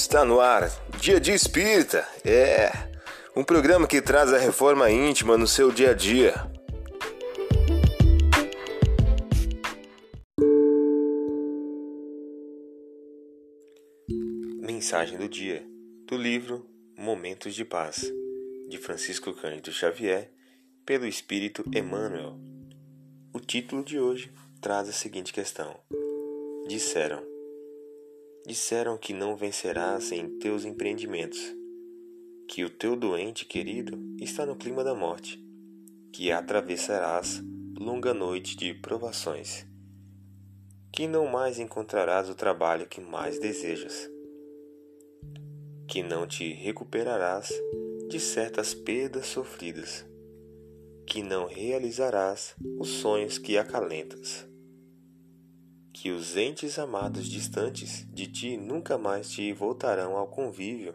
Está no ar, Dia de Espírita. É um programa que traz a reforma íntima no seu dia a dia. Mensagem do dia do livro Momentos de Paz, de Francisco Cândido Xavier, pelo Espírito Emmanuel. O título de hoje traz a seguinte questão: Disseram Disseram que não vencerás em teus empreendimentos, que o teu doente querido está no clima da morte, que atravessarás longa noite de provações, que não mais encontrarás o trabalho que mais desejas, que não te recuperarás de certas perdas sofridas, que não realizarás os sonhos que acalentas que os entes amados distantes de ti nunca mais te voltarão ao convívio,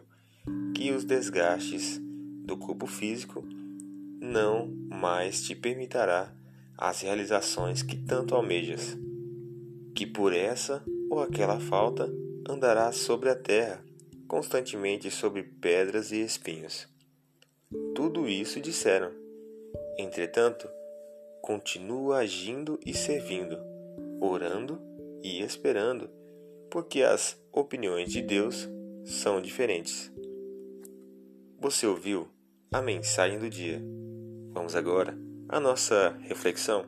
que os desgastes do corpo físico não mais te permitirá as realizações que tanto almejas, que por essa ou aquela falta andarás sobre a terra, constantemente sobre pedras e espinhos. Tudo isso disseram. Entretanto, continua agindo e servindo, orando e esperando, porque as opiniões de Deus são diferentes. Você ouviu a mensagem do dia. Vamos agora à nossa reflexão.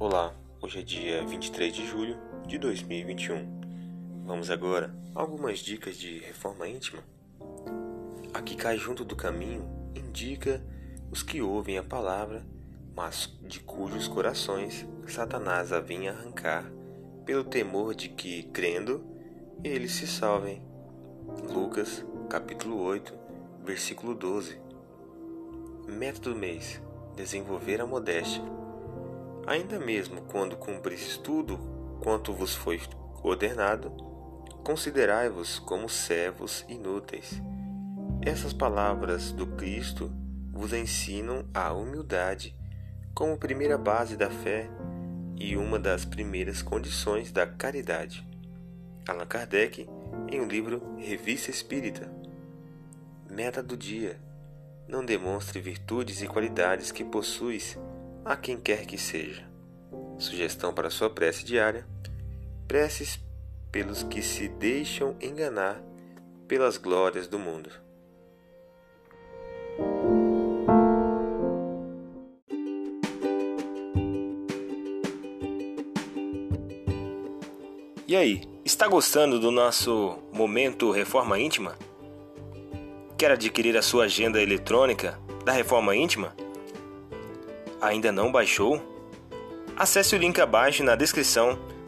Olá, hoje é dia 23 de julho de 2021. Vamos agora algumas dicas de reforma íntima. A que cai junto do caminho indica os que ouvem a palavra, mas de cujos corações Satanás a vinha arrancar, pelo temor de que, crendo, eles se salvem. Lucas, capítulo 8, versículo 12. Método do mês: desenvolver a modéstia. Ainda mesmo quando cumpris tudo quanto vos foi ordenado, Considerai-vos como servos inúteis. Essas palavras do Cristo vos ensinam a humildade como primeira base da fé e uma das primeiras condições da caridade. Allan Kardec, em um livro Revista Espírita. Meta do dia: não demonstre virtudes e qualidades que possuis a quem quer que seja. Sugestão para sua prece diária: preces pelos que se deixam enganar pelas glórias do mundo. E aí, está gostando do nosso momento Reforma Íntima? Quer adquirir a sua agenda eletrônica da Reforma Íntima? Ainda não baixou? Acesse o link abaixo na descrição